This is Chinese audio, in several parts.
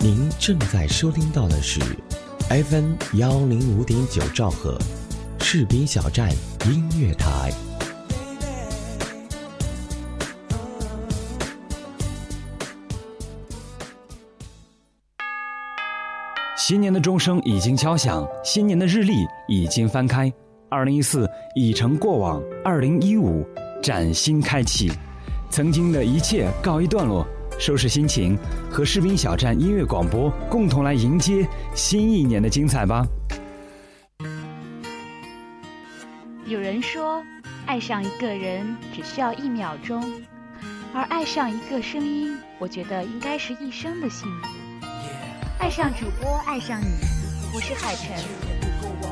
您正在收听到的是 FM 幺零五点九兆赫，士兵小站音乐台。新年的钟声已经敲响，新年的日历已经翻开，二零一四已成过往，二零一五崭新开启，曾经的一切告一段落。收拾心情，和士兵小站音乐广播共同来迎接新一年的精彩吧。有人说，爱上一个人只需要一秒钟，而爱上一个声音，我觉得应该是一生的幸福。爱上主播，爱上你，我是海晨，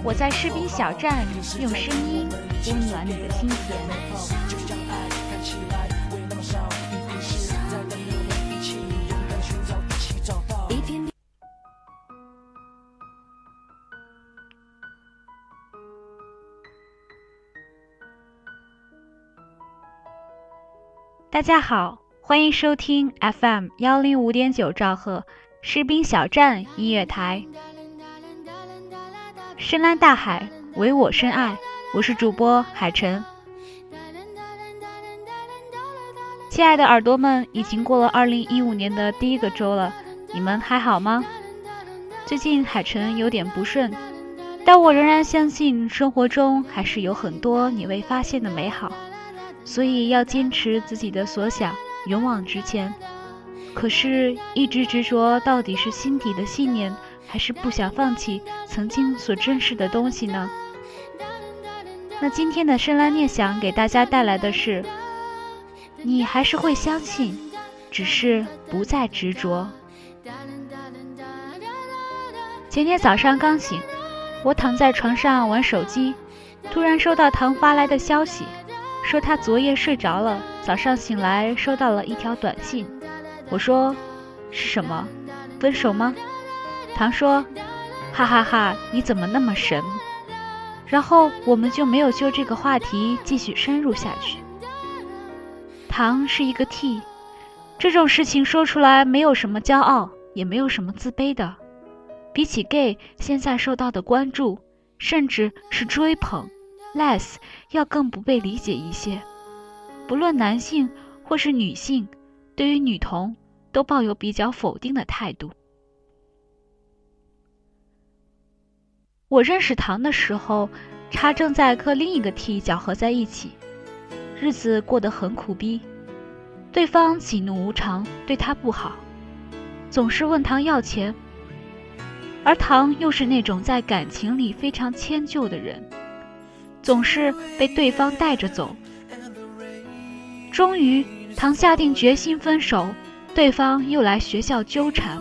我在士兵小站用声音温暖你的心田。大家好，欢迎收听 FM 幺零五点九兆赫士兵小站音乐台。深蓝大海，唯我深爱。我是主播海晨。亲爱的耳朵们，已经过了二零一五年的第一个周了，你们还好吗？最近海晨有点不顺，但我仍然相信生活中还是有很多你未发现的美好。所以要坚持自己的所想，勇往直前。可是，一直执着到底是心底的信念，还是不想放弃曾经所珍视的东西呢？那今天的深蓝念想给大家带来的是：你还是会相信，只是不再执着。前天早上刚醒，我躺在床上玩手机，突然收到唐发来的消息。说他昨夜睡着了，早上醒来收到了一条短信。我说：“是什么？分手吗？”唐说：“哈哈哈，你怎么那么神？”然后我们就没有就这个话题继续深入下去。唐是一个 T，这种事情说出来没有什么骄傲，也没有什么自卑的。比起 gay 现在受到的关注，甚至是追捧。Less 要更不被理解一些，不论男性或是女性，对于女同都抱有比较否定的态度。我认识唐的时候，他正在和另一个 T 搅和在一起，日子过得很苦逼。对方喜怒无常，对他不好，总是问唐要钱，而唐又是那种在感情里非常迁就的人。总是被对方带着走。终于，唐下定决心分手，对方又来学校纠缠。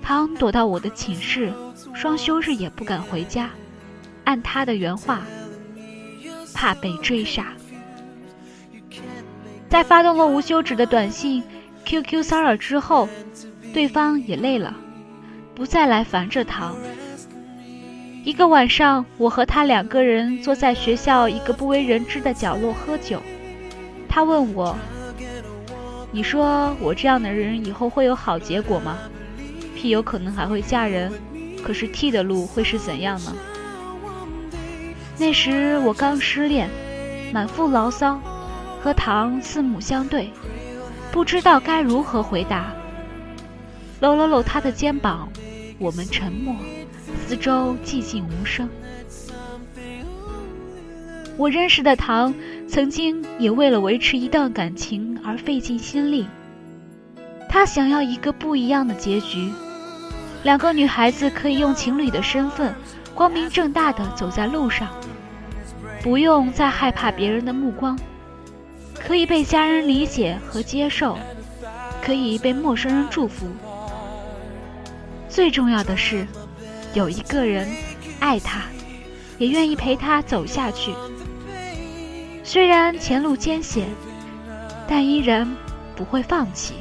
唐躲到我的寝室，双休日也不敢回家。按他的原话，怕被追杀。在发动了无休止的短信、QQ 骚扰之后，对方也累了，不再来烦着唐。一个晚上，我和他两个人坐在学校一个不为人知的角落喝酒。他问我：“你说我这样的人以后会有好结果吗？P 有可能还会嫁人，可是 T 的路会是怎样呢？”那时我刚失恋，满腹牢骚，和唐四目相对，不知道该如何回答。搂了搂他的肩膀，我们沉默。四周寂静无声。我认识的唐，曾经也为了维持一段感情而费尽心力。他想要一个不一样的结局，两个女孩子可以用情侣的身份，光明正大的走在路上，不用再害怕别人的目光，可以被家人理解和接受，可以被陌生人祝福。最重要的是。有一个人爱他，也愿意陪他走下去。虽然前路艰险，但依然不会放弃。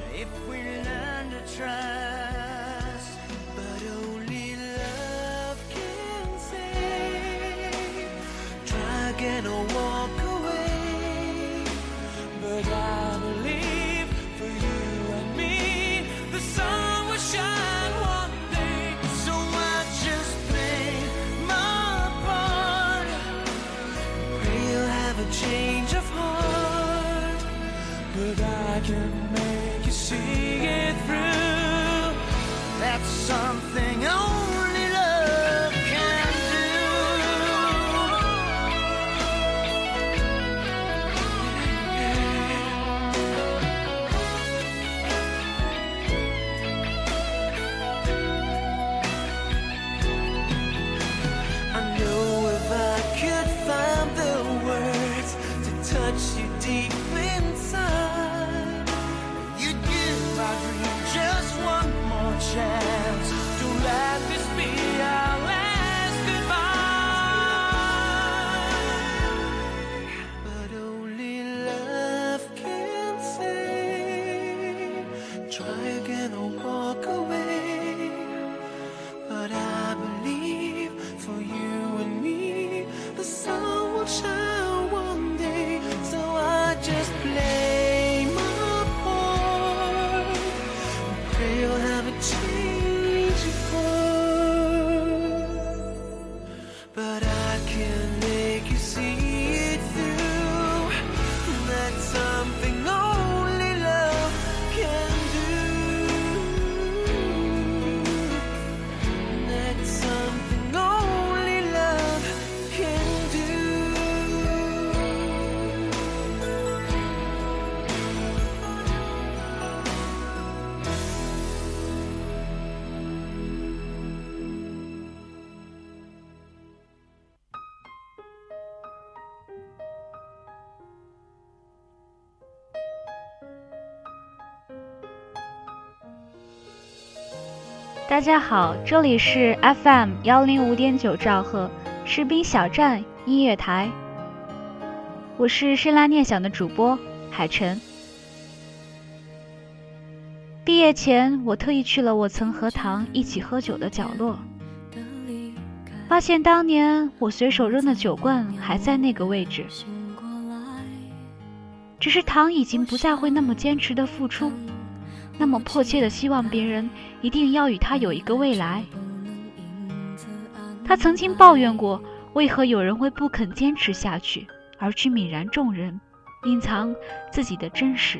大家好，这里是 FM 幺零五点九兆赫士兵小站音乐台，我是深拉念想的主播海晨。毕业前，我特意去了我曾和唐一起喝酒的角落，发现当年我随手扔的酒罐还在那个位置，只是唐已经不再会那么坚持的付出。那么迫切的希望别人一定要与他有一个未来。他曾经抱怨过，为何有人会不肯坚持下去，而去泯然众人，隐藏自己的真实。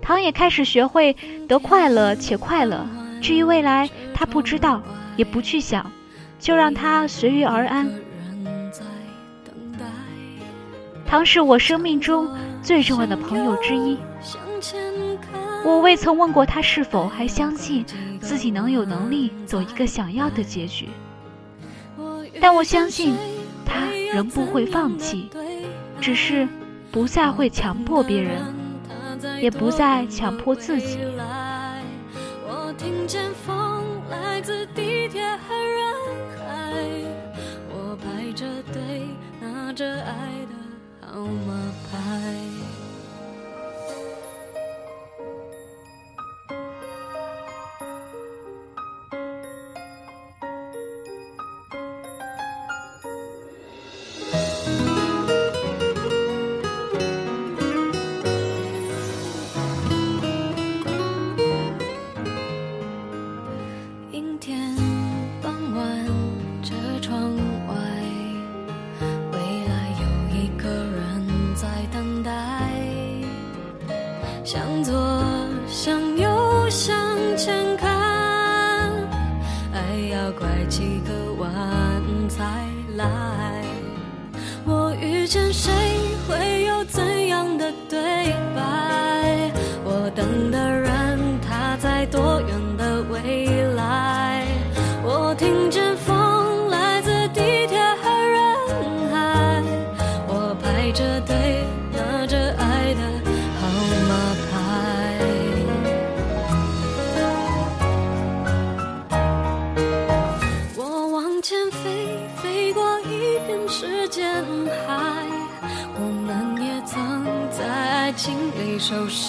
唐也开始学会得快乐且快乐，至于未来，他不知道，也不去想，就让他随遇而安。唐是我生命中最重要的朋友之一。我未曾问过他是否还相信自己能有能力走一个想要的结局，但我相信他仍不会放弃，只是不再会强迫别人，也不再强迫自己。我听见风来自地铁和人海，我排着队拿着爱的号码牌。向左，向右，向前看，爱要拐几个弯才来。我遇见谁，会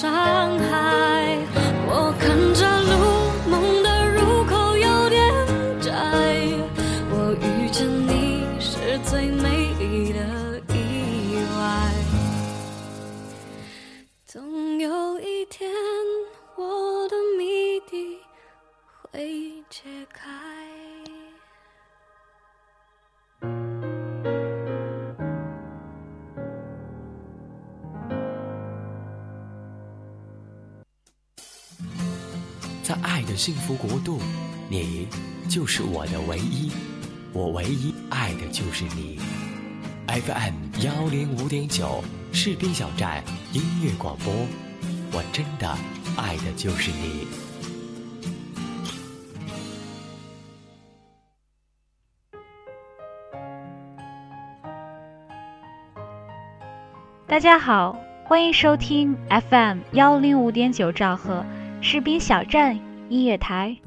伤幸福国度，你就是我的唯一，我唯一爱的就是你。FM 幺零五点九士兵小站音乐广播，我真的爱的就是你。大家好，欢迎收听 FM 幺零五点九兆赫士兵小站音乐台，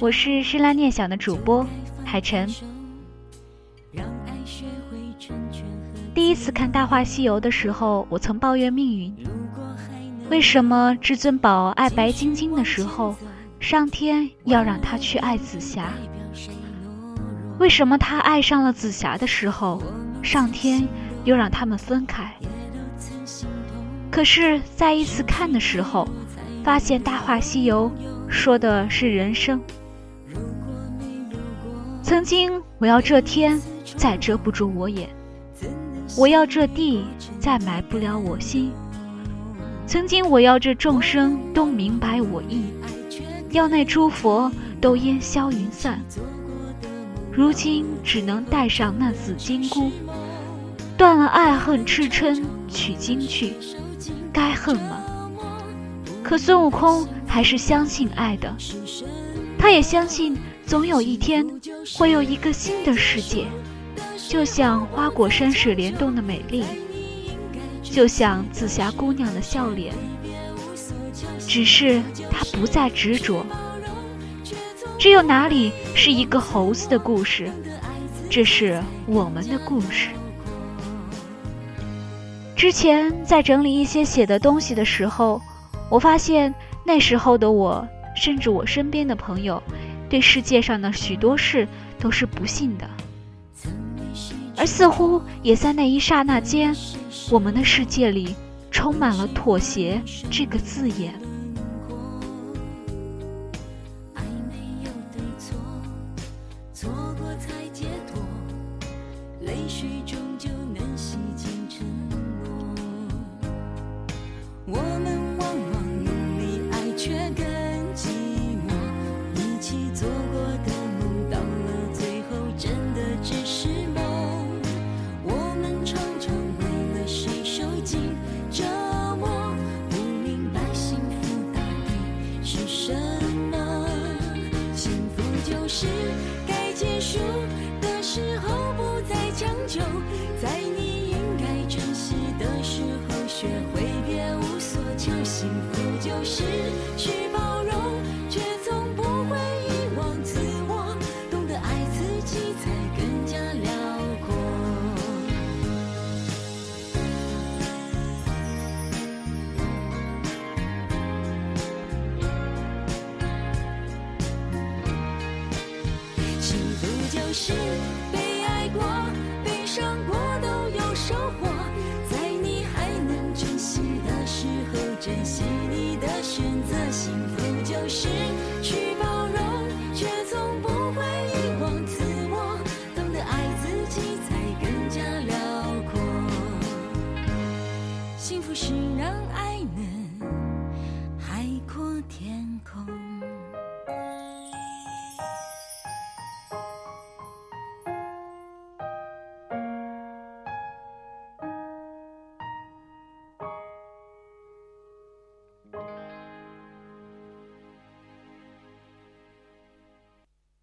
我是诗兰念想的主播海晨。第一次看《大话西游》的时候，我曾抱怨命运：为什么至尊宝爱白晶晶的时候，上天要让他去爱紫霞？为什么他爱上了紫霞的时候，上天？又让他们分开。可是再一次看的时候，发现《大话西游》说的是人生。曾经我要这天再遮不住我眼，我要这地再埋不了我心。曾经我要这众生都明白我意，要那诸佛都烟消云散。如今只能带上那紫金箍。断了爱恨痴嗔，取经去，该恨吗？可孙悟空还是相信爱的，他也相信总有一天会有一个新的世界，就像花果山水帘洞的美丽，就像紫霞姑娘的笑脸。只是他不再执着。这又哪里是一个猴子的故事？这是我们的故事。之前在整理一些写的东西的时候，我发现那时候的我，甚至我身边的朋友，对世界上的许多事都是不信的。而似乎也在那一刹那间，我们的世界里充满了妥协这个字眼。什么？幸福就是该结束的时候不再强求。在你应该珍惜的时候学会别无所求。幸福就是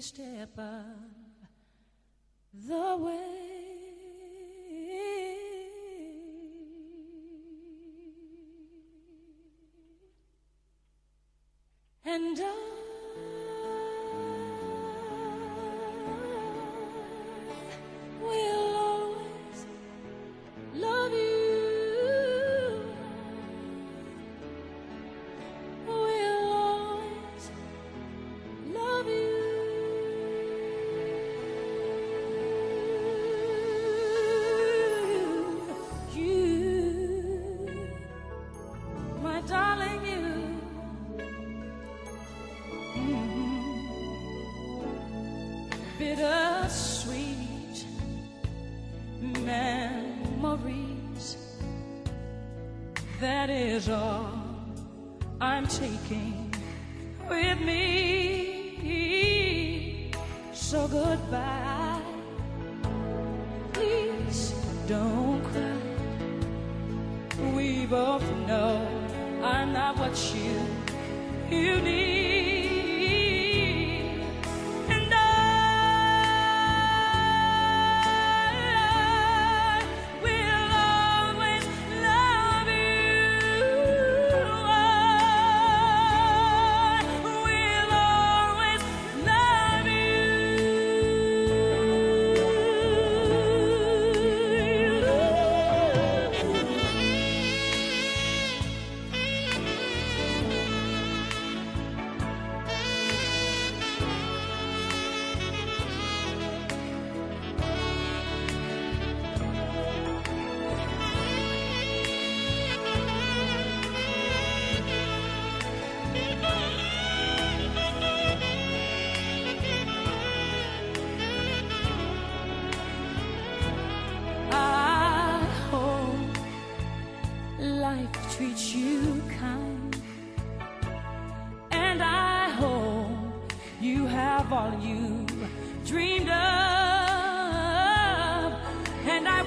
step of the way. That is all I'm taking with me.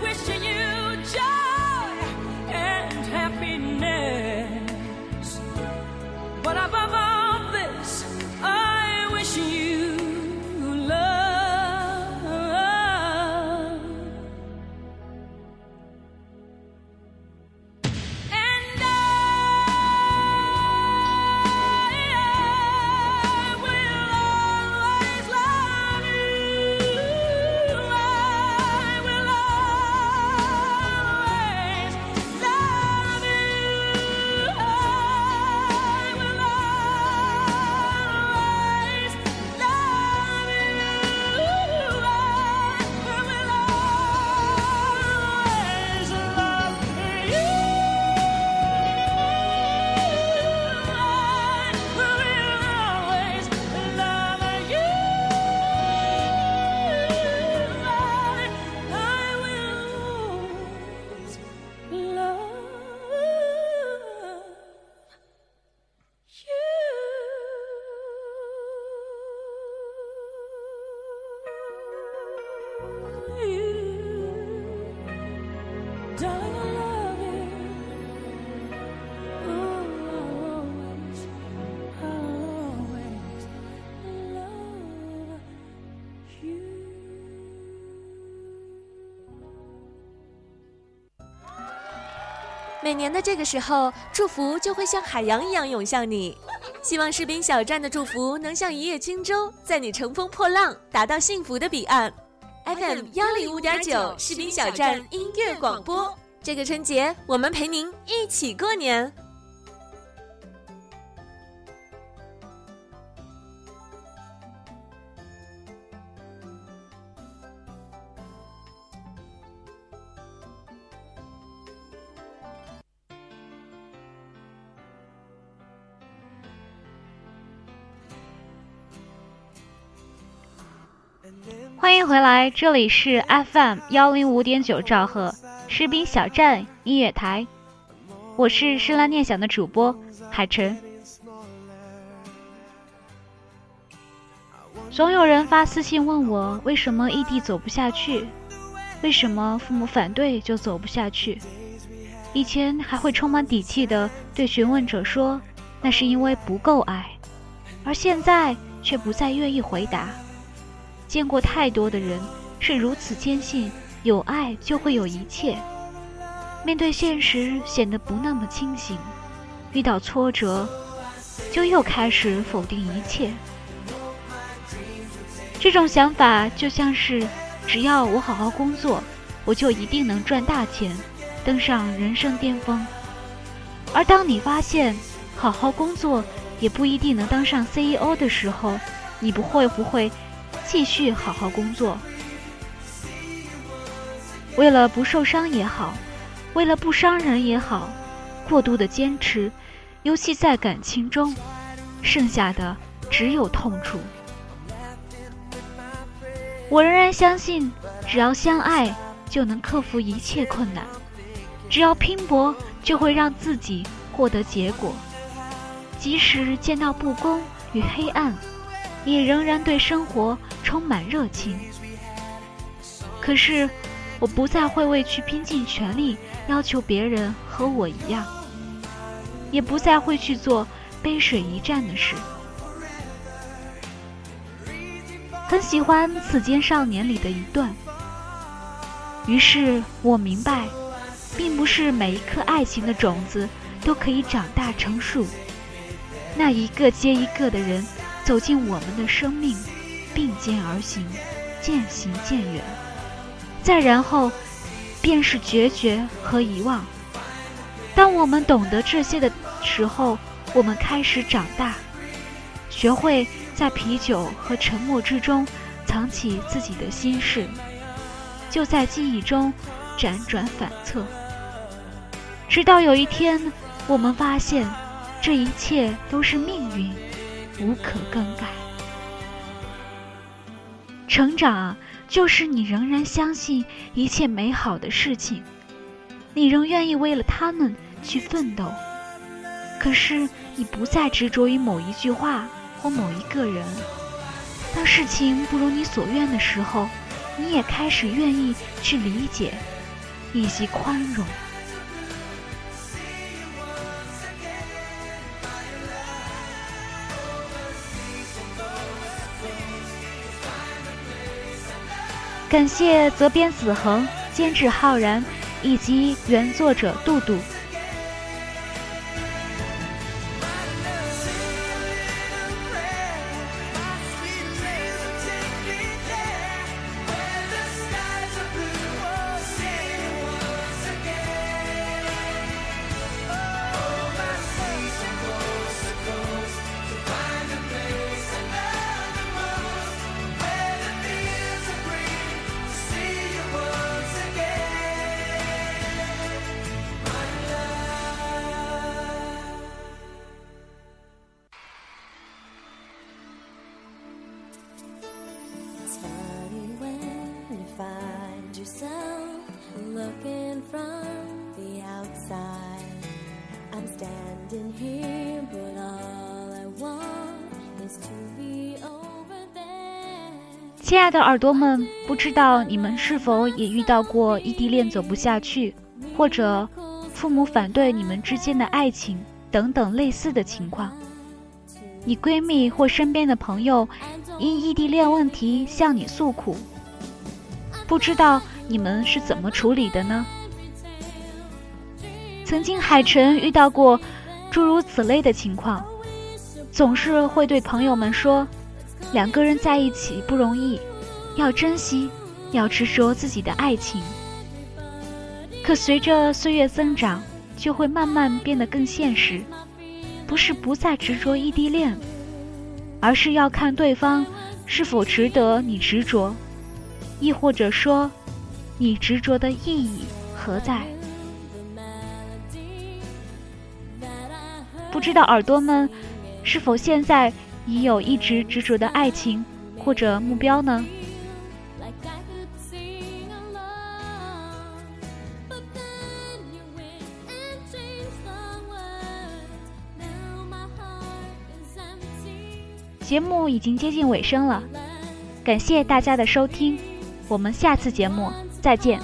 Wish 每年的这个时候，祝福就会像海洋一样涌向你。希望士兵小站的祝福能像一叶轻舟，在你乘风破浪，达到幸福的彼岸。FM 幺零五点九，士兵小站音乐广播。这个春节，我们陪您一起过年。欢迎回来，这里是 FM 幺零五点九兆赫士兵小站音乐台，我是深蓝念想的主播海晨。总有人发私信问我，为什么异地走不下去？为什么父母反对就走不下去？以前还会充满底气的对询问者说，那是因为不够爱，而现在却不再愿意回答。见过太多的人是如此坚信有爱就会有一切，面对现实显得不那么清醒，遇到挫折就又开始否定一切。这种想法就像是只要我好好工作，我就一定能赚大钱，登上人生巅峰。而当你发现好好工作也不一定能当上 CEO 的时候，你不会不会？继续好好工作，为了不受伤也好，为了不伤人也好，过度的坚持，尤其在感情中，剩下的只有痛楚。我仍然相信，只要相爱，就能克服一切困难；只要拼搏，就会让自己获得结果。即使见到不公与黑暗，也仍然对生活充满热情。可是，我不再会为去拼尽全力要求别人和我一样，也不再会去做背水一战的事。很喜欢《此间少年》里的一段。于是我明白，并不是每一颗爱情的种子都可以长大成树。那一个接一个的人走进我们的生命，并肩而行，渐行渐远。再然后，便是决绝和遗忘。当我们懂得这些的时候，我们开始长大，学会在啤酒和沉默之中藏起自己的心事。就在记忆中辗转反侧，直到有一天，我们发现这一切都是命运，无可更改。成长啊就是你仍然相信一切美好的事情，你仍愿意为了他们去奋斗。可是你不再执着于某一句话或某一个人。当事情不如你所愿的时候。你也开始愿意去理解以及宽容。感谢责编子恒、监制浩然以及原作者杜杜。亲爱的耳朵们，不知道你们是否也遇到过异地恋走不下去，或者父母反对你们之间的爱情等等类似的情况？你闺蜜或身边的朋友因异地恋问题向你诉苦，不知道你们是怎么处理的呢？曾经海晨遇到过诸如此类的情况，总是会对朋友们说。两个人在一起不容易，要珍惜，要执着自己的爱情。可随着岁月增长，就会慢慢变得更现实。不是不再执着异地恋，而是要看对方是否值得你执着，亦或者说，你执着的意义何在？不知道耳朵们是否现在？已有一直执着的爱情或者目标呢？节目已经接近尾声了，感谢大家的收听，我们下次节目再见。